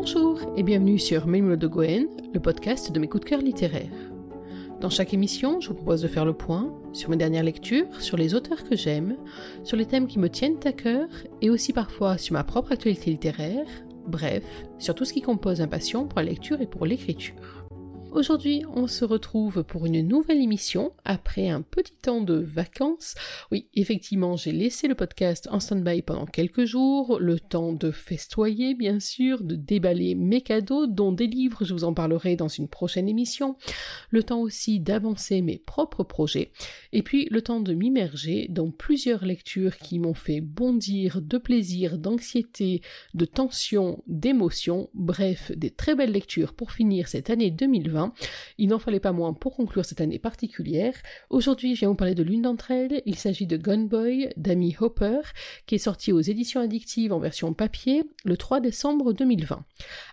Bonjour et bienvenue sur Mémoire de Goen, le podcast de mes coups de cœur littéraires. Dans chaque émission, je vous propose de faire le point sur mes dernières lectures, sur les auteurs que j'aime, sur les thèmes qui me tiennent à cœur et aussi parfois sur ma propre actualité littéraire, bref, sur tout ce qui compose un passion pour la lecture et pour l'écriture. Aujourd'hui, on se retrouve pour une nouvelle émission après un petit temps de vacances. Oui, effectivement, j'ai laissé le podcast en stand-by pendant quelques jours, le temps de festoyer, bien sûr, de déballer mes cadeaux, dont des livres, je vous en parlerai dans une prochaine émission, le temps aussi d'avancer mes propres projets, et puis le temps de m'immerger dans plusieurs lectures qui m'ont fait bondir de plaisir, d'anxiété, de tension, d'émotion, bref, des très belles lectures pour finir cette année 2020 il n'en fallait pas moins pour conclure cette année particulière. Aujourd'hui, je viens vous parler de l'une d'entre elles. Il s'agit de Gunboy d'Amy Hopper, qui est sorti aux éditions addictives en version papier le 3 décembre 2020.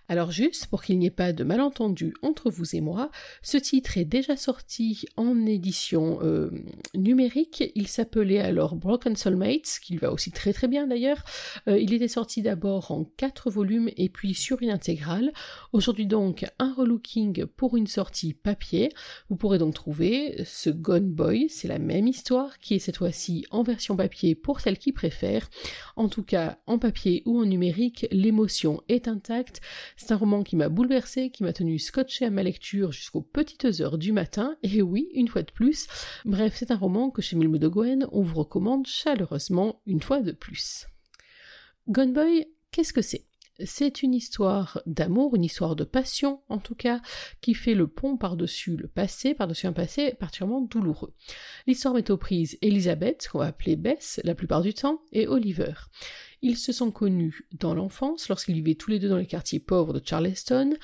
Alors juste, pour qu'il n'y ait pas de malentendu entre vous et moi, ce titre est déjà sorti en édition euh, numérique. Il s'appelait alors Broken Soulmates, qui va aussi très très bien d'ailleurs. Euh, il était sorti d'abord en quatre volumes et puis sur une intégrale. Aujourd'hui donc un relooking pour une sortie papier. Vous pourrez donc trouver ce Gone Boy, c'est la même histoire qui est cette fois-ci en version papier pour celles qui préfèrent. En tout cas, en papier ou en numérique, l'émotion est intacte. C'est un roman qui m'a bouleversé, qui m'a tenu scotché à ma lecture jusqu'aux petites heures du matin, et oui, une fois de plus. Bref, c'est un roman que chez Milmo de Gwen, on vous recommande chaleureusement une fois de plus. Gone Boy, qu'est-ce que c'est? C'est une histoire d'amour, une histoire de passion en tout cas, qui fait le pont par-dessus le passé, par-dessus un passé particulièrement douloureux. L'histoire met aux prises Elisabeth, qu'on va appeler Bess la plupart du temps, et Oliver. Ils se sont connus dans l'enfance lorsqu'ils vivaient tous les deux dans les quartiers pauvres de Charleston.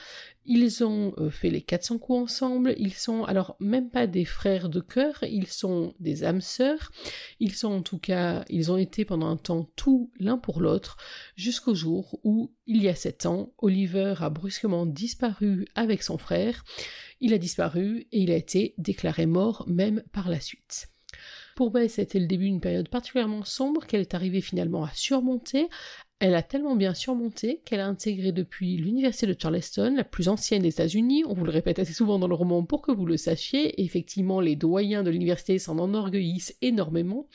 Ils ont euh, fait les 400 coups ensemble. Ils sont alors même pas des frères de cœur, ils sont des âmes sœurs. Ils sont en tout cas, ils ont été pendant un temps tout l'un pour l'autre jusqu'au jour où, il y a sept ans, Oliver a brusquement disparu avec son frère. Il a disparu et il a été déclaré mort même par la suite. Pour Bess, c'était le début d'une période particulièrement sombre qu'elle est arrivée finalement à surmonter. Elle a tellement bien surmonté qu'elle a intégré depuis l'université de Charleston, la plus ancienne des États-Unis. On vous le répète assez souvent dans le roman pour que vous le sachiez. Effectivement, les doyens de l'université s'en enorgueillissent énormément.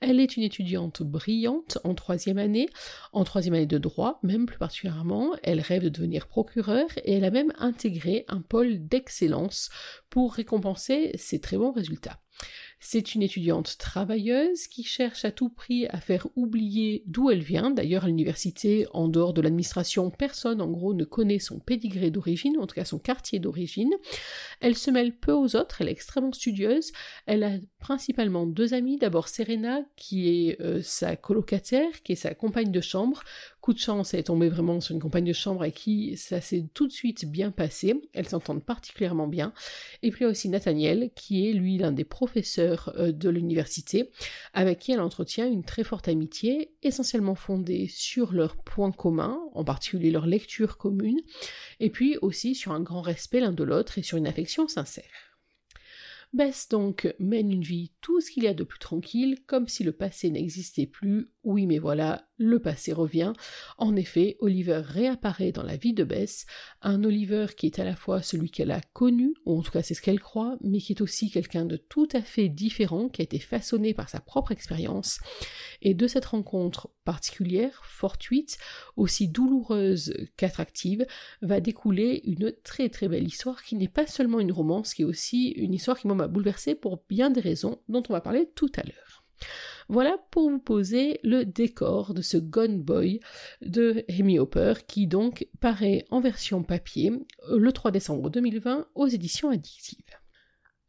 Elle est une étudiante brillante en troisième année, en troisième année de droit, même plus particulièrement. Elle rêve de devenir procureure et elle a même intégré un pôle d'excellence pour récompenser ses très bons résultats. C'est une étudiante travailleuse qui cherche à tout prix à faire oublier d'où elle vient. D'ailleurs, à l'université, en dehors de l'administration, personne en gros ne connaît son pédigré d'origine, en tout cas son quartier d'origine. Elle se mêle peu aux autres, elle est extrêmement studieuse. Elle a principalement deux amies. D'abord Serena, qui est euh, sa colocataire, qui est sa compagne de chambre. De chance, elle est tombée vraiment sur une compagne de chambre avec qui ça s'est tout de suite bien passé. Elles s'entendent particulièrement bien. Et puis aussi Nathaniel, qui est lui l'un des professeurs euh, de l'université, avec qui elle entretient une très forte amitié, essentiellement fondée sur leurs points communs, en particulier leur lecture commune, et puis aussi sur un grand respect l'un de l'autre et sur une affection sincère. Bess donc mène une vie tout ce qu'il y a de plus tranquille, comme si le passé n'existait plus. Oui, mais voilà, le passé revient. En effet, Oliver réapparaît dans la vie de Bess, un Oliver qui est à la fois celui qu'elle a connu, ou en tout cas c'est ce qu'elle croit, mais qui est aussi quelqu'un de tout à fait différent, qui a été façonné par sa propre expérience. Et de cette rencontre particulière, fortuite, aussi douloureuse qu'attractive, va découler une très très belle histoire qui n'est pas seulement une romance, qui est aussi une histoire qui m'a bouleversée pour bien des raisons dont on va parler tout à l'heure. Voilà pour vous poser le décor de ce Gone Boy de Amy Hopper qui donc paraît en version papier le 3 décembre 2020 aux éditions addictives.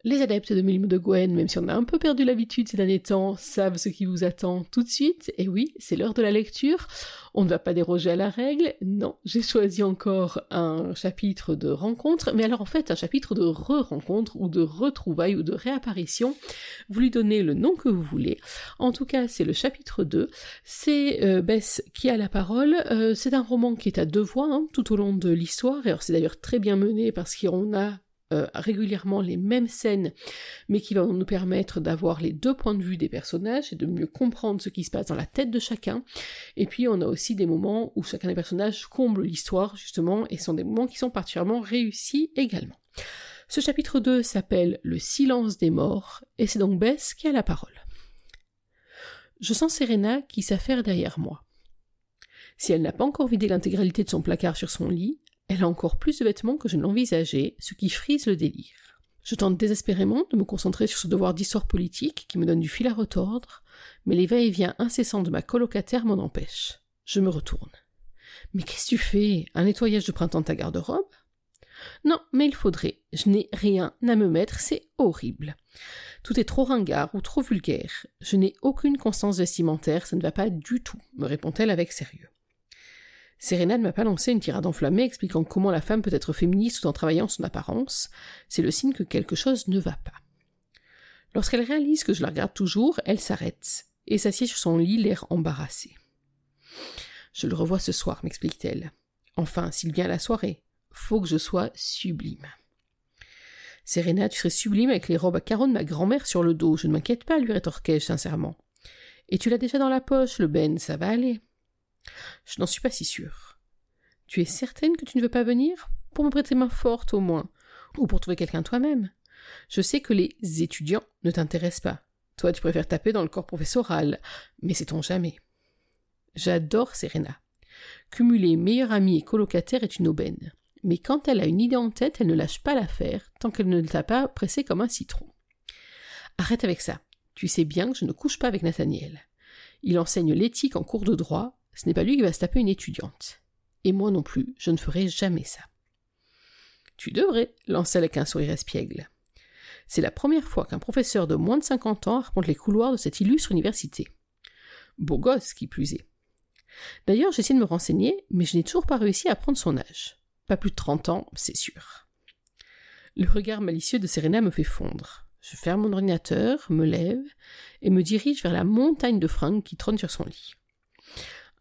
Les adeptes de Milmo de Gwen, même si on a un peu perdu l'habitude ces derniers temps, savent ce qui vous attend tout de suite. Et oui, c'est l'heure de la lecture. On ne va pas déroger à la règle. Non, j'ai choisi encore un chapitre de rencontre, mais alors en fait un chapitre de re-rencontre ou de retrouvailles ou de réapparition. Vous lui donnez le nom que vous voulez. En tout cas, c'est le chapitre 2. C'est euh, Bess qui a la parole. Euh, c'est un roman qui est à deux voix hein, tout au long de l'histoire. Alors c'est d'ailleurs très bien mené parce qu'on a euh, régulièrement les mêmes scènes, mais qui vont nous permettre d'avoir les deux points de vue des personnages et de mieux comprendre ce qui se passe dans la tête de chacun. Et puis on a aussi des moments où chacun des personnages comble l'histoire, justement, et sont des moments qui sont particulièrement réussis également. Ce chapitre 2 s'appelle Le silence des morts, et c'est donc Bess qui a la parole. Je sens Serena qui s'affaire derrière moi. Si elle n'a pas encore vidé l'intégralité de son placard sur son lit, elle a encore plus de vêtements que je ne l'envisageais, ce qui frise le délire. Je tente désespérément de me concentrer sur ce devoir d'histoire politique qui me donne du fil à retordre, mais les va-et-vient incessants de ma colocataire m'en empêchent. Je me retourne. Mais qu'est-ce que tu fais? Un nettoyage de printemps de ta garde-robe? Non, mais il faudrait. Je n'ai rien à me mettre, c'est horrible. Tout est trop ringard ou trop vulgaire. Je n'ai aucune constance vestimentaire, ça ne va pas du tout, me répond-elle avec sérieux. Serena ne m'a pas lancé une tirade enflammée expliquant comment la femme peut être féministe tout en travaillant son apparence. C'est le signe que quelque chose ne va pas. Lorsqu'elle réalise que je la regarde toujours, elle s'arrête et s'assied sur son lit, l'air embarrassé. Je le revois ce soir, m'explique-t-elle. Enfin, s'il vient à la soirée, faut que je sois sublime. Serena, tu serais sublime avec les robes à carreaux de ma grand-mère sur le dos, je ne m'inquiète pas, lui rétorquai-je sincèrement. Et tu l'as déjà dans la poche, le Ben, ça va aller. Je n'en suis pas si sûre. Tu es certaine que tu ne veux pas venir? Pour me prêter main forte, au moins. Ou pour trouver quelqu'un toi-même. Je sais que les étudiants ne t'intéressent pas. Toi, tu préfères taper dans le corps professoral. Mais sait-on jamais? J'adore Serena. Cumuler meilleure amie et colocataire est une aubaine. Mais quand elle a une idée en tête, elle ne lâche pas l'affaire tant qu'elle ne t'a pas pressé comme un citron. Arrête avec ça. Tu sais bien que je ne couche pas avec Nathaniel. Il enseigne l'éthique en cours de droit, ce n'est pas lui qui va se taper une étudiante. Et moi non plus, je ne ferai jamais ça. Tu devrais, lança avec un sourire espiègle. C'est la première fois qu'un professeur de moins de cinquante ans raconte les couloirs de cette illustre université. Beau gosse, qui plus est. D'ailleurs, j'essaie de me renseigner, mais je n'ai toujours pas réussi à prendre son âge. Pas plus de trente ans, c'est sûr. Le regard malicieux de Serena me fait fondre. Je ferme mon ordinateur, me lève et me dirige vers la montagne de fringues qui trône sur son lit.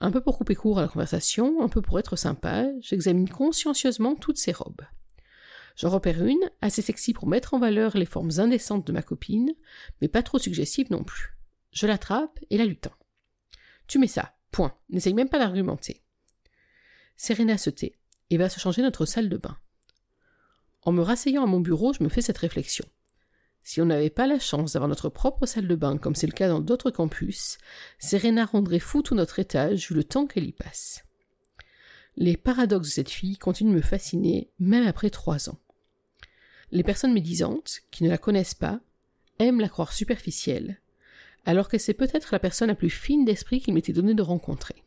Un peu pour couper court à la conversation, un peu pour être sympa, j'examine consciencieusement toutes ces robes. J'en repère une, assez sexy pour mettre en valeur les formes indécentes de ma copine, mais pas trop suggestive non plus. Je l'attrape et la lutin. Tu mets ça, point, n'essaye même pas d'argumenter. Serena se tait et va se changer notre salle de bain. En me rasseyant à mon bureau, je me fais cette réflexion. Si on n'avait pas la chance d'avoir notre propre salle de bain, comme c'est le cas dans d'autres campus, Serena rendrait fou tout notre étage vu le temps qu'elle y passe. Les paradoxes de cette fille continuent de me fasciner, même après trois ans. Les personnes médisantes, qui ne la connaissent pas, aiment la croire superficielle, alors que c'est peut-être la personne la plus fine d'esprit qu'il m'était donné de rencontrer.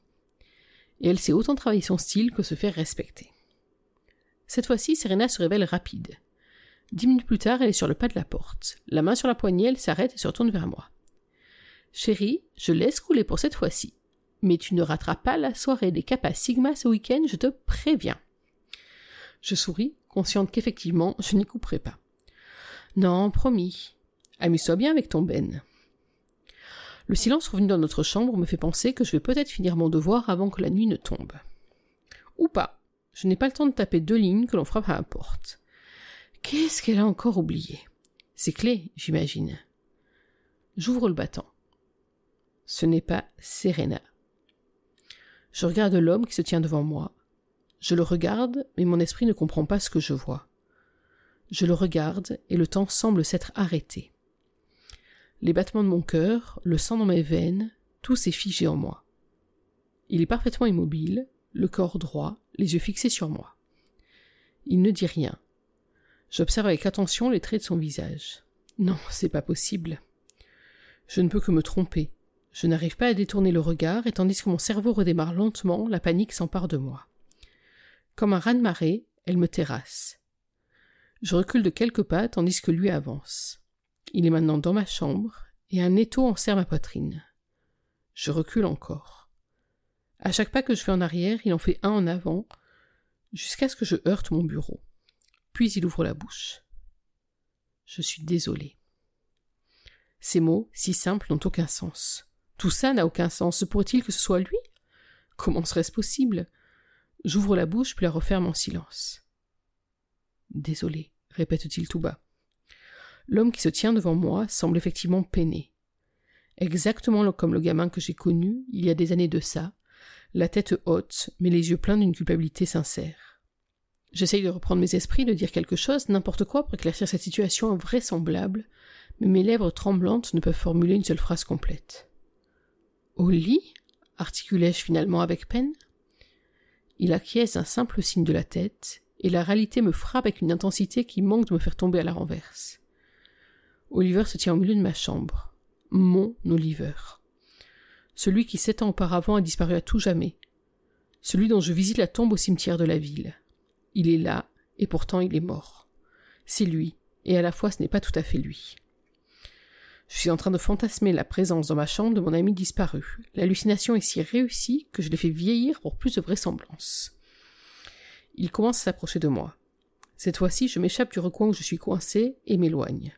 Et elle sait autant travailler son style que se faire respecter. Cette fois-ci, Serena se révèle rapide. Dix minutes plus tard, elle est sur le pas de la porte. La main sur la poignée, elle s'arrête et se retourne vers moi. Chérie, je laisse couler pour cette fois-ci. Mais tu ne rateras pas la soirée des Kappa Sigma ce week-end, je te préviens. Je souris, consciente qu'effectivement, je n'y couperai pas. Non, promis. Amuse-toi bien avec ton Ben. Le silence revenu dans notre chambre me fait penser que je vais peut-être finir mon devoir avant que la nuit ne tombe. Ou pas. Je n'ai pas le temps de taper deux lignes que l'on frappe à la porte. Qu'est-ce qu'elle a encore oublié? Ses clés, j'imagine. J'ouvre le battant. Ce n'est pas Serena. Je regarde l'homme qui se tient devant moi. Je le regarde, mais mon esprit ne comprend pas ce que je vois. Je le regarde, et le temps semble s'être arrêté. Les battements de mon cœur, le sang dans mes veines, tout s'est figé en moi. Il est parfaitement immobile, le corps droit, les yeux fixés sur moi. Il ne dit rien, J'observe avec attention les traits de son visage. Non, c'est pas possible. Je ne peux que me tromper. Je n'arrive pas à détourner le regard, et tandis que mon cerveau redémarre lentement, la panique s'empare de moi. Comme un raz-de-marée, elle me terrasse. Je recule de quelques pas tandis que lui avance. Il est maintenant dans ma chambre, et un étau enserre ma poitrine. Je recule encore. À chaque pas que je fais en arrière, il en fait un en avant, jusqu'à ce que je heurte mon bureau. Puis il ouvre la bouche. Je suis désolé. Ces mots, si simples, n'ont aucun sens. Tout ça n'a aucun sens. Se pourrait-il que ce soit lui? Comment serait-ce possible? J'ouvre la bouche puis la referme en silence. Désolé, répète-t-il tout bas. L'homme qui se tient devant moi semble effectivement peiné. Exactement comme le gamin que j'ai connu il y a des années de ça, la tête haute, mais les yeux pleins d'une culpabilité sincère. J'essaye de reprendre mes esprits, de dire quelque chose, n'importe quoi pour éclaircir cette situation invraisemblable, mais mes lèvres tremblantes ne peuvent formuler une seule phrase complète. Au lit? articulai-je finalement avec peine. Il acquiesce un simple signe de la tête, et la réalité me frappe avec une intensité qui manque de me faire tomber à la renverse. Oliver se tient au milieu de ma chambre. Mon Oliver. Celui qui sept ans auparavant a disparu à tout jamais. Celui dont je visite la tombe au cimetière de la ville. Il est là, et pourtant il est mort. C'est lui, et à la fois ce n'est pas tout à fait lui. Je suis en train de fantasmer la présence dans ma chambre de mon ami disparu. L'hallucination est si réussie que je l'ai fait vieillir pour plus de vraisemblance. Il commence à s'approcher de moi. Cette fois-ci, je m'échappe du recoin où je suis coincé et m'éloigne.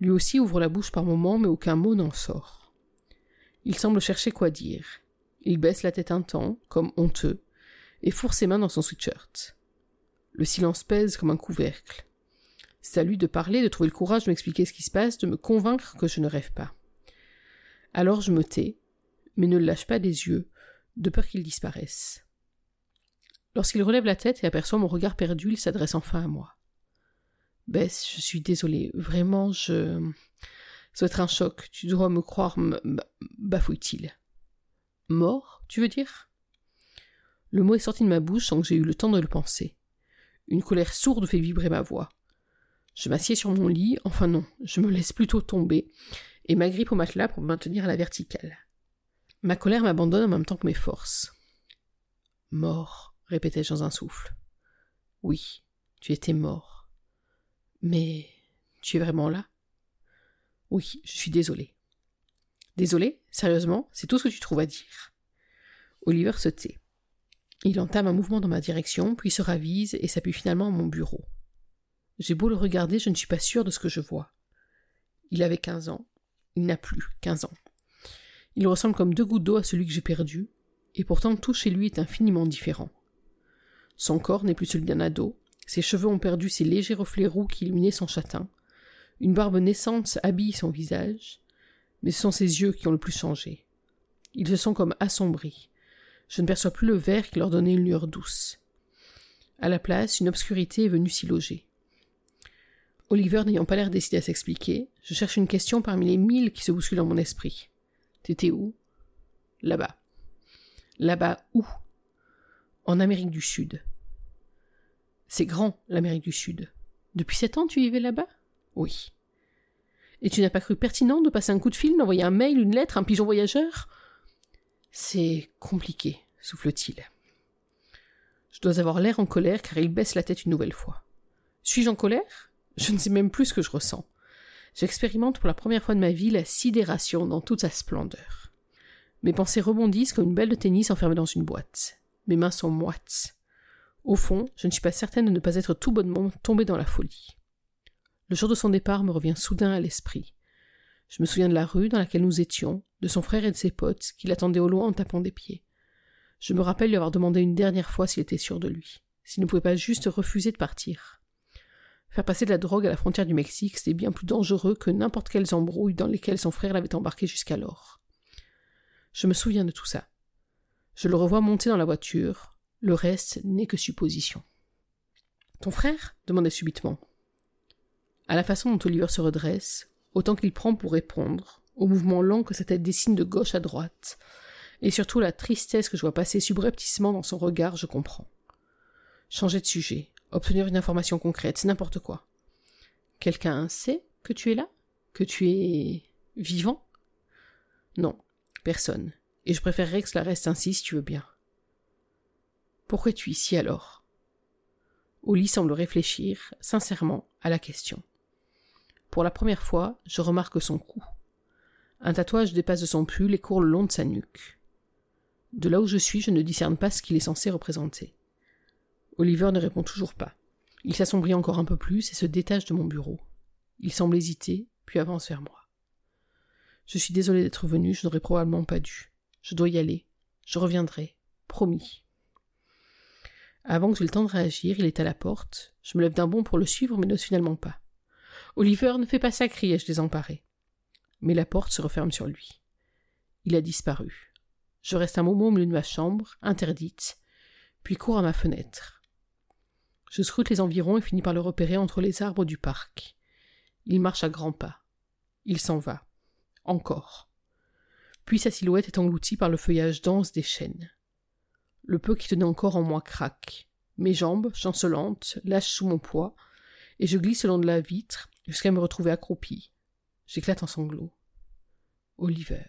Lui aussi ouvre la bouche par moments, mais aucun mot n'en sort. Il semble chercher quoi dire. Il baisse la tête un temps, comme honteux, et fourre ses mains dans son sweatshirt. Le silence pèse comme un couvercle. C'est à lui de parler, de trouver le courage de m'expliquer ce qui se passe, de me convaincre que je ne rêve pas. Alors je me tais, mais ne lâche pas des yeux, de peur qu'il disparaisse. Lorsqu'il relève la tête et aperçoit mon regard perdu, il s'adresse enfin à moi. Bess, je suis désolé, vraiment, je. Ça doit être un choc, tu dois me croire, bafouille-t-il. Mort, tu veux dire? Le mot est sorti de ma bouche sans que j'ai eu le temps de le penser. Une colère sourde fait vibrer ma voix. Je m'assieds sur mon lit, enfin non, je me laisse plutôt tomber, et m'agrippe au matelas pour me maintenir à la verticale. Ma colère m'abandonne en même temps que mes forces. Mort, répétai-je dans un souffle. Oui, tu étais mort. Mais tu es vraiment là? Oui, je suis désolé. Désolé Sérieusement? C'est tout ce que tu trouves à dire? Oliver se tait. Il entame un mouvement dans ma direction, puis se ravise et s'appuie finalement à mon bureau. J'ai beau le regarder, je ne suis pas sûre de ce que je vois. Il avait quinze ans. Il n'a plus quinze ans. Il ressemble comme deux gouttes d'eau à celui que j'ai perdu, et pourtant tout chez lui est infiniment différent. Son corps n'est plus celui d'un ado, ses cheveux ont perdu ces légers reflets roux qui illuminaient son châtain, une barbe naissante habille son visage, mais ce sont ses yeux qui ont le plus changé. Ils se sont comme assombris. Je ne perçois plus le vert qui leur donnait une lueur douce. À la place, une obscurité est venue s'y loger. Oliver n'ayant pas l'air décidé à s'expliquer, je cherche une question parmi les mille qui se bousculent dans mon esprit. T'étais où? Là-bas. Là-bas où? En Amérique du Sud. C'est grand, l'Amérique du Sud. Depuis sept ans, tu vivais là-bas? Oui. Et tu n'as pas cru pertinent de passer un coup de fil, d'envoyer un mail, une lettre, un pigeon voyageur? C'est compliqué, souffle-t-il. Je dois avoir l'air en colère car il baisse la tête une nouvelle fois. Suis-je en colère? Je ne sais même plus ce que je ressens. J'expérimente pour la première fois de ma vie la sidération dans toute sa splendeur. Mes pensées rebondissent comme une balle de tennis enfermée dans une boîte. Mes mains sont moites. Au fond, je ne suis pas certaine de ne pas être tout bonnement tombée dans la folie. Le jour de son départ me revient soudain à l'esprit. Je me souviens de la rue dans laquelle nous étions, de son frère et de ses potes qui l'attendaient au loin en tapant des pieds. Je me rappelle lui avoir demandé une dernière fois s'il était sûr de lui, s'il ne pouvait pas juste refuser de partir. Faire passer de la drogue à la frontière du Mexique, c'était bien plus dangereux que n'importe quelles embrouilles dans lesquelles son frère l'avait embarqué jusqu'alors. Je me souviens de tout ça. Je le revois monter dans la voiture. Le reste n'est que supposition. Ton frère? demandait subitement. À la façon dont Oliver se redresse, autant qu'il prend pour répondre, au mouvement lent que sa tête dessine de gauche à droite, et surtout la tristesse que je vois passer subrepticement dans son regard, je comprends. Changer de sujet, obtenir une information concrète, c'est n'importe quoi. Quelqu'un sait que tu es là? Que tu es vivant? Non, personne. Et je préférerais que cela reste ainsi si tu veux bien. Pourquoi es-tu ici alors? Oli semble réfléchir, sincèrement, à la question. Pour la première fois, je remarque son cou. Un tatouage dépasse de son pull et court le long de sa nuque. De là où je suis, je ne discerne pas ce qu'il est censé représenter. Oliver ne répond toujours pas. Il s'assombrit encore un peu plus et se détache de mon bureau. Il semble hésiter, puis avance vers moi. Je suis désolé d'être venu, je n'aurais probablement pas dû. Je dois y aller. Je reviendrai. Promis. Avant que j'aie le temps de réagir, il est à la porte. Je me lève d'un bond pour le suivre, mais n'ose finalement pas. Oliver ne fait pas ça, criai-je désemparé. Mais la porte se referme sur lui. Il a disparu. Je reste un moment au milieu de ma chambre, interdite, puis cours à ma fenêtre. Je scrute les environs et finis par le repérer entre les arbres du parc. Il marche à grands pas. Il s'en va. Encore. Puis sa silhouette est engloutie par le feuillage dense des chênes. Le peu qui tenait encore en moi craque. Mes jambes, chancelantes, lâchent sous mon poids, et je glisse le long de la vitre jusqu'à me retrouver accroupi. J'éclate en sanglots. Oliver.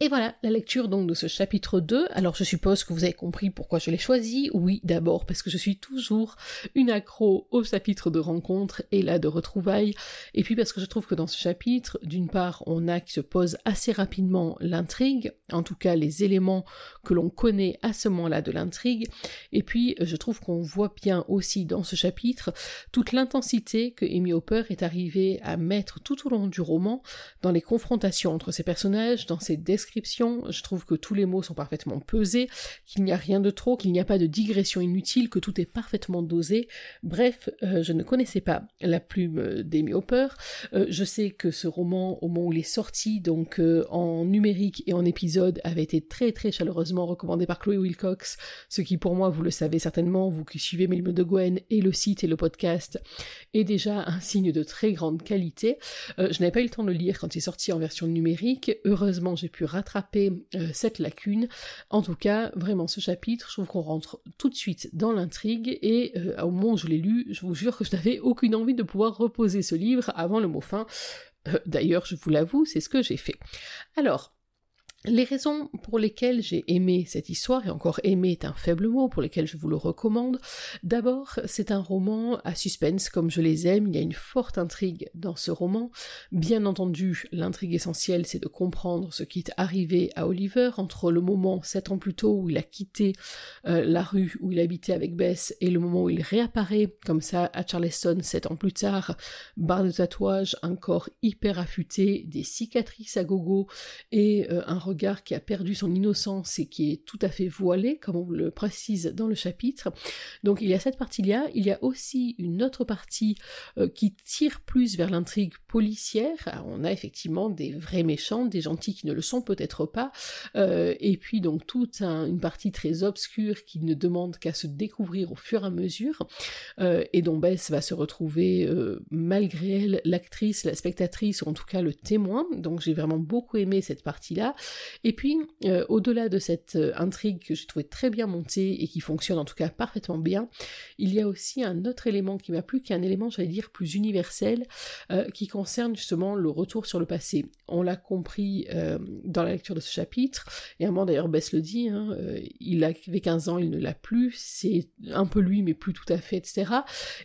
Et voilà, la lecture donc de ce chapitre 2. Alors je suppose que vous avez compris pourquoi je l'ai choisi. Oui, d'abord parce que je suis toujours une accro au chapitre de rencontre et là de retrouvailles. Et puis parce que je trouve que dans ce chapitre, d'une part, on a qui se pose assez rapidement l'intrigue, en tout cas les éléments que l'on connaît à ce moment-là de l'intrigue. Et puis je trouve qu'on voit bien aussi dans ce chapitre toute l'intensité que Amy Hopper est arrivée à mettre tout au long du roman dans les confrontations entre ses personnages, dans ses descriptions je trouve que tous les mots sont parfaitement pesés, qu'il n'y a rien de trop, qu'il n'y a pas de digression inutile, que tout est parfaitement dosé. Bref, euh, je ne connaissais pas la plume d'Amy Hopper. Euh, je sais que ce roman, au moment où il est sorti, donc euh, en numérique et en épisode, avait été très très chaleureusement recommandé par Chloé Wilcox, ce qui pour moi, vous le savez certainement, vous qui suivez Melme de Gwen et le site et le podcast, est déjà un signe de très grande qualité. je n'avais pas eu le temps de le lire quand il est sorti en version numérique. Heureusement, j'ai pu rattraper euh, cette lacune. En tout cas, vraiment ce chapitre, je trouve qu'on rentre tout de suite dans l'intrigue et euh, au moment où je l'ai lu, je vous jure que je n'avais aucune envie de pouvoir reposer ce livre avant le mot fin. Euh, d'ailleurs, je vous l'avoue, c'est ce que j'ai fait. Alors, les raisons pour lesquelles j'ai aimé cette histoire, et encore aimé est un faible mot, pour lesquelles je vous le recommande, d'abord c'est un roman à suspense comme je les aime, il y a une forte intrigue dans ce roman. Bien entendu, l'intrigue essentielle c'est de comprendre ce qui est arrivé à Oliver. Entre le moment sept ans plus tôt où il a quitté euh, la rue où il habitait avec Bess et le moment où il réapparaît comme ça à Charleston sept ans plus tard, barre de tatouage, un corps hyper affûté, des cicatrices à gogo et euh, un regard qui a perdu son innocence et qui est tout à fait voilé, comme on le précise dans le chapitre. Donc il y a cette partie-là, il y a aussi une autre partie euh, qui tire plus vers l'intrigue policière. on a effectivement des vrais méchants, des gentils qui ne le sont peut-être pas, euh, et puis donc toute une partie très obscure qui ne demande qu'à se découvrir au fur et à mesure, euh, et dont Bess va se retrouver malgré elle l'actrice, la spectatrice, ou en tout cas le témoin. Donc j'ai vraiment beaucoup aimé cette partie-là. Et puis, euh, au-delà de cette euh, intrigue que j'ai trouvé très bien montée et qui fonctionne en tout cas parfaitement bien, il y a aussi un autre élément qui m'a plu, qui est un élément, j'allais dire, plus universel, euh, qui concerne justement le retour sur le passé. On l'a compris dans la lecture de ce chapitre, et à un moment d'ailleurs Bess le dit, hein, il avait 15 ans, il ne l'a plus, c'est un peu lui, mais plus tout à fait, etc.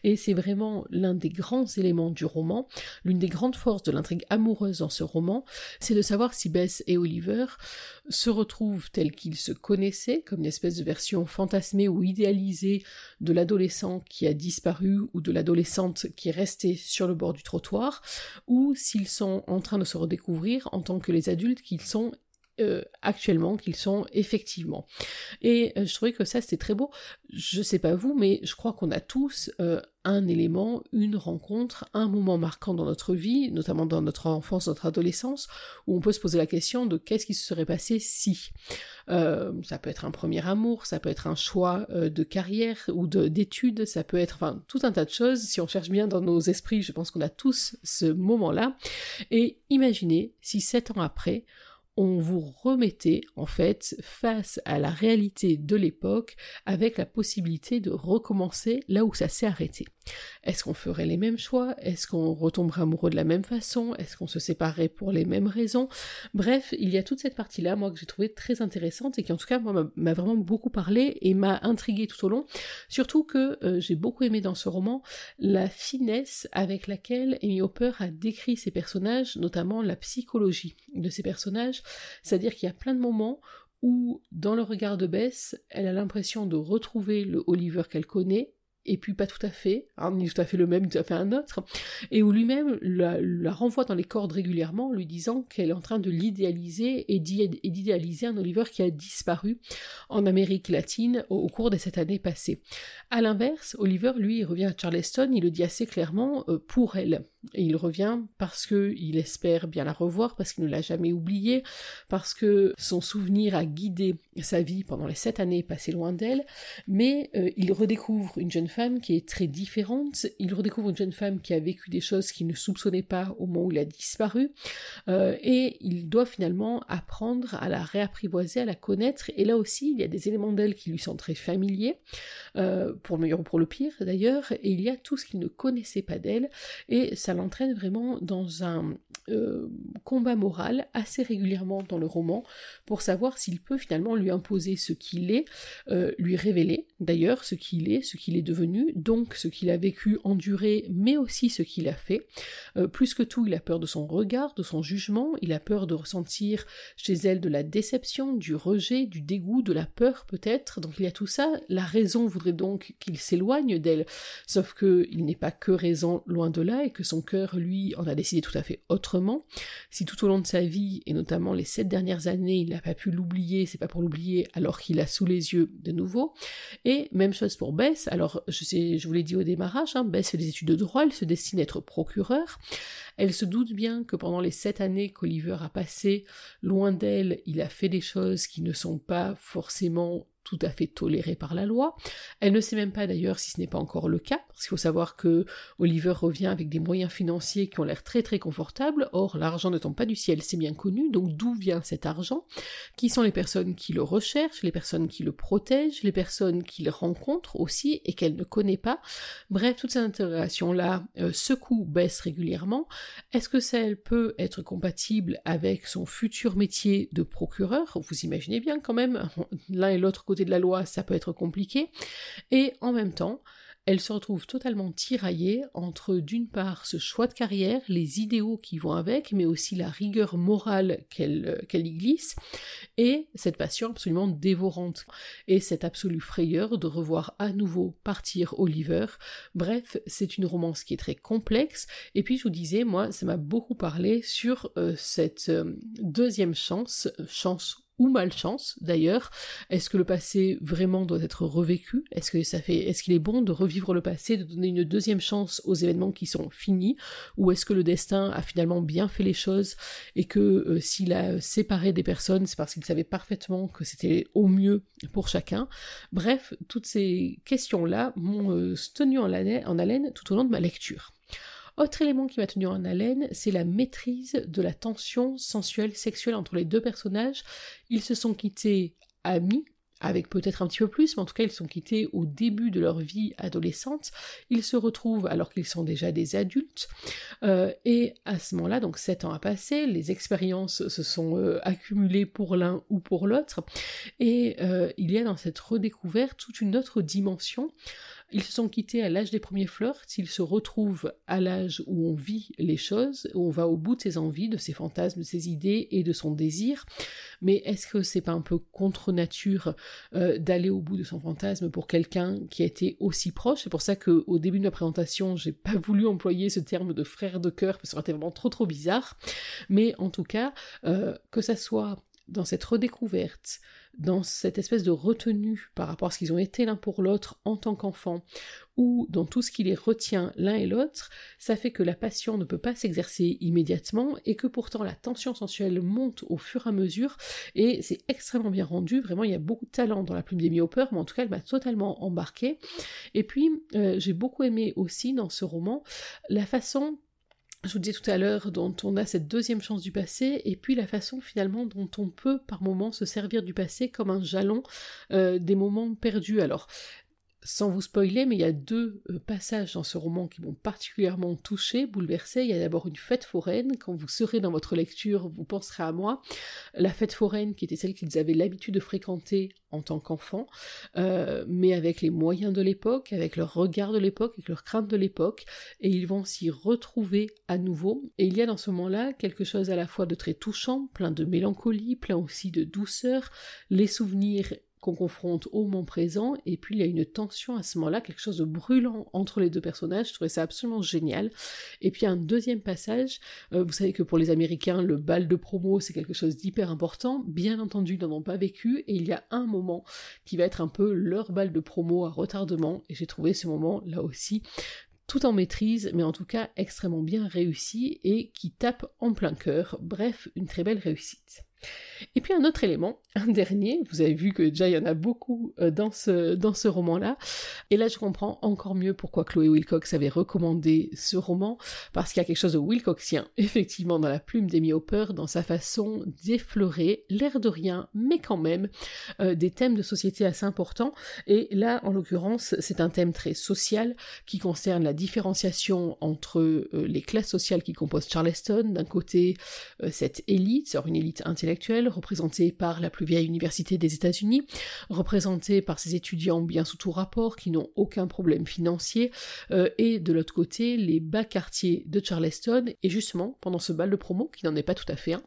Et c'est vraiment l'un des grands éléments du roman, l'une des grandes forces de l'intrigue amoureuse dans ce roman, c'est de savoir si Bess et Oliver se retrouvent tels qu'ils se connaissaient, comme une espèce de version fantasmée ou idéalisée de l'adolescent qui a disparu ou de l'adolescente qui est restée sur le bord du trottoir, ou s'ils sont en train de se redécouvrir en tant que les adultes qu'ils sont euh, actuellement qu'ils sont effectivement. Et euh, je trouvais que ça c'était très beau. Je sais pas vous, mais je crois qu'on a tous euh, un élément, une rencontre, un moment marquant dans notre vie, notamment dans notre enfance, notre adolescence, où on peut se poser la question de qu'est-ce qui se serait passé si. ça peut être un premier amour, ça peut être un choix de carrière ou d'études, ça peut être enfin tout un tas de choses. Si on cherche bien dans nos esprits, je pense qu'on a tous ce moment-là. Et imaginez si sept ans après, on vous remettait en fait face à la réalité de l'époque avec la possibilité de recommencer là où ça s'est arrêté. Est-ce qu'on ferait les mêmes choix? Est-ce qu'on retomberait amoureux de la même façon? Est-ce qu'on se séparerait pour les mêmes raisons? Bref, il y a toute cette partie-là, moi, que j'ai trouvé très intéressante et qui, en tout cas, moi, m'a vraiment beaucoup parlé et m'a intrigué tout au long. Surtout que euh, j'ai beaucoup aimé dans ce roman la finesse avec laquelle Amy Hopper a décrit ses personnages, notamment la psychologie de ses personnages. C'est-à-dire qu'il y a plein de moments où, dans le regard de Bess, elle a l'impression de retrouver le Oliver qu'elle connaît, et puis pas tout à fait, hein, ni tout à fait le même, ni tout à fait un autre, et où lui-même la, renvoie dans les cordes régulièrement, lui disant qu'elle est en train de l'idéaliser et d'idéaliser un Oliver qui a disparu en Amérique latine au, cours de cette année passée. À l'inverse, Oliver, lui, revient à Charleston, il le dit assez clairement euh, pour elle. Et il revient parce qu'il espère bien la revoir, parce qu'il ne l'a jamais oubliée, parce que son souvenir a guidé sa vie pendant les sept années passées loin d'elle, mais euh, il redécouvre une jeune femme qui est très différente, il redécouvre une jeune femme qui a vécu des choses qu'il ne soupçonnait pas au moment où il a disparu, euh, et il doit finalement apprendre à la réapprivoiser, à la connaître, et là aussi il y a des éléments d'elle qui lui sont très familiers, euh, pour le meilleur ou pour le pire d'ailleurs, et il y a tout ce qu'il ne connaissait pas d'elle, et ça l'entraîne vraiment dans un euh, combat moral assez régulièrement dans le roman pour savoir s'il peut finalement lui imposer ce qu'il est, euh, lui révéler d'ailleurs ce qu'il est, ce qu'il est devenu, donc ce qu'il a vécu, enduré, mais aussi ce qu'il a fait. Euh, plus que tout, il a peur de son regard, de son jugement, il a peur de ressentir chez elle de la déception, du rejet, du dégoût, de la peur peut-être, donc il y a tout ça. La raison voudrait donc qu'il s'éloigne d'elle, sauf que il n'est pas que raison loin de là et que son cœur, lui, en a décidé tout à fait Si tout au long de sa vie, et notamment les sept dernières années, il n'a pas pu l'oublier, c'est pas pour l'oublier alors qu'il a sous les yeux de nouveau. Et même chose pour Bess, alors je sais, je vous l'ai dit au démarrage, hein, Bess fait des études de droit, elle se destine à être procureur. Elle se doute bien que pendant les sept années qu'Oliver a passé loin d'elle, il a fait des choses qui ne sont pas forcément tout à fait tolérée par la loi. Elle ne sait même pas d'ailleurs si ce n'est pas encore le cas, parce qu'il faut savoir que Oliver revient avec des moyens financiers qui ont l'air très très confortables, or l'argent ne tombe pas du ciel, c'est bien connu, donc d'où vient cet argent? Qui sont les personnes qui le recherchent, les personnes qui le protègent, les personnes qu'il rencontre aussi et qu'elle ne connaît pas? Bref, toute cette interrogation-là euh, secoue, baisse régulièrement. Est-ce que ça elle peut être compatible avec son futur métier de procureur? Vous imaginez bien quand même, l'un et l'autre côté de la loi, ça peut être compliqué. Et en même temps, elle se retrouve totalement tiraillée entre d'une part ce choix de carrière, les idéaux qui vont avec, mais aussi la rigueur morale qu'elle qu'elle y glisse, et cette passion absolument dévorante, et cette absolue frayeur de revoir à nouveau partir Oliver. Bref, c'est une romance qui est très complexe, et puis je vous disais, moi, ça m'a beaucoup parlé sur euh, cette euh, deuxième chance, chance ou malchance d'ailleurs. Est-ce que le passé vraiment doit être revécu? Est-ce qu'il est bon de revivre le passé, de donner une deuxième chance aux événements qui sont finis? Ou est-ce que le destin a finalement bien fait les choses et que euh, s'il a séparé des personnes, c'est parce qu'il savait parfaitement que c'était au mieux pour chacun? Bref, toutes ces questions-là m'ont euh, tenu en haleine tout au long de ma lecture. Autre élément qui m'a tenu en haleine, c'est la maîtrise de la tension sensuelle, sexuelle entre les deux personnages. Ils se sont quittés amis, avec peut-être un petit peu plus, mais en tout cas ils sont quittés au début de leur vie adolescente. Ils se retrouvent alors qu'ils sont déjà des adultes. Euh, et à ce moment-là, donc sept ans a passé, les expériences se sont euh, accumulées pour l'un ou pour l'autre. Et euh, il y a dans cette redécouverte toute une autre dimension ils se sont quittés à l'âge des premiers flirts, s'ils se retrouvent à l'âge où on vit les choses, où on va au bout de ses envies, de ses fantasmes, de ses idées et de son désir. Mais est-ce que c'est pas un peu contre nature euh, d'aller au bout de son fantasme pour quelqu'un qui a été aussi proche? C'est pour ça qu'au début de ma présentation, j'ai pas voulu employer ce terme de frère de cœur parce que ça aurait été vraiment trop trop bizarre. Mais en tout cas, euh, que ça soit dans cette redécouverte, dans cette espèce de retenue par rapport à ce qu'ils ont été l'un pour l'autre en tant qu'enfants, ou dans tout ce qui les retient l'un et l'autre, ça fait que la passion ne peut pas s'exercer immédiatement et que pourtant la tension sensuelle monte au fur et à mesure et c'est extrêmement bien rendu, vraiment il y a beaucoup de talent dans la plume des myopeurs, mais en tout cas elle m'a totalement embarqué. Et puis euh, j'ai beaucoup aimé aussi dans ce roman la façon je vous disais tout à l'heure, dont on a cette deuxième chance du passé, et puis la façon finalement dont on peut par moments se servir du passé comme un jalon euh, des moments perdus. Alors, sans vous spoiler, mais il y a deux euh, passages dans ce roman qui m'ont particulièrement touché, bouleversé. Il y a d'abord une fête foraine. Quand vous serez dans votre lecture, vous penserez à moi. La fête foraine qui était celle qu'ils avaient l'habitude de fréquenter en tant qu'enfants, euh, mais avec les moyens de l'époque, avec leur regard de l'époque, avec leur crainte de l'époque, et ils vont s'y retrouver à nouveau. Et il y a dans ce moment-là quelque chose à la fois de très touchant, plein de mélancolie, plein aussi de douceur. Les souvenirs qu'on confronte au moment présent, et puis il y a une tension à ce moment-là, quelque chose de brûlant entre les deux personnages, je trouvais ça absolument génial. Et puis un deuxième passage, euh, vous savez que pour les Américains, le bal de promo, c'est quelque chose d'hyper important, bien entendu, ils n'en ont pas vécu, et il y a un moment qui va être un peu leur bal de promo à retardement, et j'ai trouvé ce moment là aussi tout en maîtrise, mais en tout cas extrêmement bien réussi et qui tape en plein cœur. Bref, une très belle réussite. Et puis un autre élément, un dernier, vous avez vu que déjà il y en a beaucoup euh, dans ce, dans ce roman-là, et là je comprends encore mieux pourquoi Chloé Wilcox avait recommandé ce roman, parce qu'il y a quelque chose de Wilcoxien, effectivement, dans la plume d'Amy Hopper, dans sa façon d'effleurer, l'air de rien, mais quand même, euh, des thèmes de société assez importants, et là, en l'occurrence, c'est un thème très social, qui concerne la différenciation entre euh, les classes sociales qui composent Charleston, d'un côté, cette élite, c'est une élite intellectuelle, représentée par la plus vieille université des États-Unis, représentée par ses étudiants bien sous tout rapport qui n'ont aucun problème financier, euh, et de l'autre côté les bas quartiers de Charleston. Et justement, pendant ce bal de promo, qui n'en est pas tout à fait un,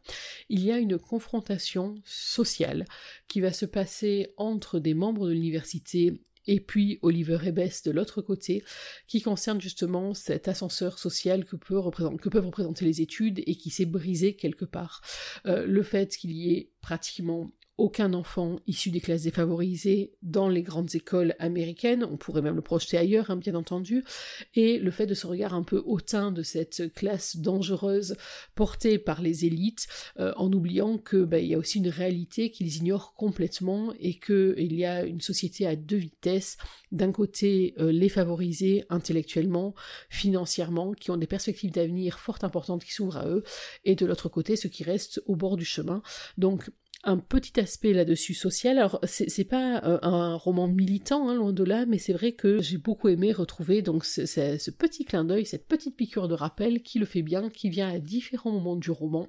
il y a une confrontation sociale qui va se passer entre des membres de l'université et puis Oliver Rebes de l'autre côté, qui concerne justement cet ascenseur social que, peuvent représenter les études et qui s'est brisé quelque part. Euh, le fait qu'il y ait pratiquement aucun enfant issu des classes défavorisées dans les grandes écoles américaines, on pourrait même le projeter ailleurs, hein, bien entendu, et le fait de ce regard un peu hautain de cette classe dangereuse portée par les élites, euh, en oubliant que bah, y a aussi une réalité qu'ils ignorent complètement et qu'il y a une société à deux vitesses, d'un côté euh, les favorisés intellectuellement, financièrement, qui ont des perspectives d'avenir fort importantes qui s'ouvrent à eux, et de l'autre côté ceux qui restent au bord du chemin. Donc un petit aspect là-dessus social. Alors c'est pas euh, un roman militant, hein, loin de là, mais c'est vrai que j'ai beaucoup aimé retrouver donc ce, petit clin d'œil, cette petite piqûre de rappel qui le fait bien, qui vient à différents moments du roman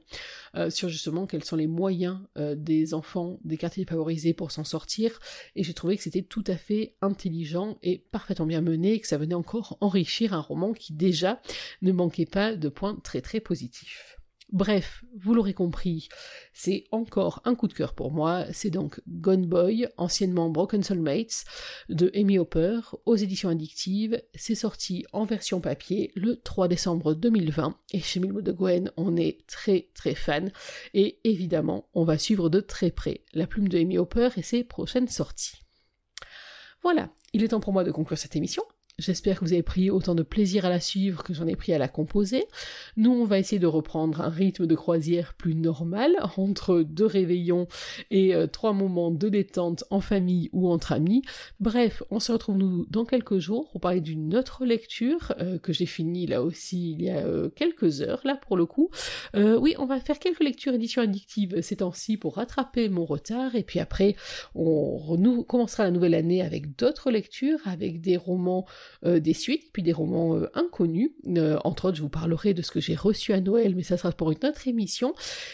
euh, sur justement quels sont les moyens euh, des enfants des quartiers favorisés pour s'en sortir. Et j'ai trouvé que c'était tout à fait intelligent et parfaitement bien mené, et que ça venait encore enrichir un roman qui déjà ne manquait pas de points très très positifs. Bref, vous l'aurez compris, c'est encore un coup de cœur pour moi, c'est donc Gone Boy, anciennement Broken Soulmates, de Amy Hopper, aux éditions addictives, c'est sorti en version papier le 3 décembre 2020, et chez Milmo de Gwen, on est très très fan, et évidemment, on va suivre de très près la plume de Amy Hopper et ses prochaines sorties. Voilà, il est temps pour moi de conclure cette émission. J'espère que vous avez pris autant de plaisir à la suivre que j'en ai pris à la composer. Nous, on va essayer de reprendre un rythme de croisière plus normal, entre deux réveillons et euh, trois moments de détente en famille ou entre amis. Bref, on se retrouve nous dans quelques jours pour parler d'une autre lecture euh, que j'ai finie là aussi il y a euh, quelques heures, là pour le coup. oui, on va faire quelques lectures édition addictive ces temps-ci pour rattraper mon retard et puis après, on commencera la nouvelle année avec d'autres lectures, avec des romans euh, des suites, puis des romans euh, inconnus. Euh, entre autres, je vous parlerai de ce que j'ai reçu à Noël, mais ça sera pour une autre émission.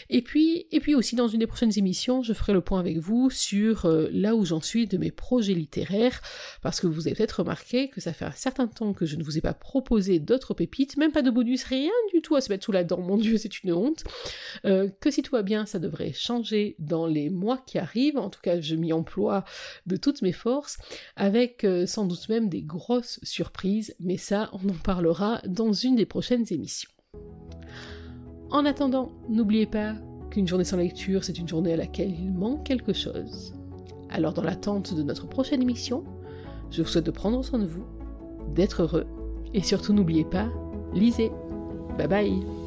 Et puis, et puis aussi dans une des prochaines émissions, je ferai le point avec vous sur là où j'en suis de mes projets littéraires, parce que vous avez peut-être remarqué que ça fait un certain temps que je ne vous ai pas proposé d'autres pépites, même pas de bonus, rien du tout à se mettre sous la dent, mon dieu, c'est une honte. que si tout va bien, ça devrait changer dans les mois qui arrivent, en tout cas je m'y emploie de toutes mes forces, avec sans doute même des grosses surprise, mais ça, on en parlera dans une des prochaines émissions. En attendant, n'oubliez pas qu'une journée sans lecture, c'est une journée à laquelle il manque quelque chose. Alors dans l'attente de notre prochaine émission, je vous souhaite de prendre soin de vous, d'être heureux, et surtout n'oubliez pas, lisez. Bye bye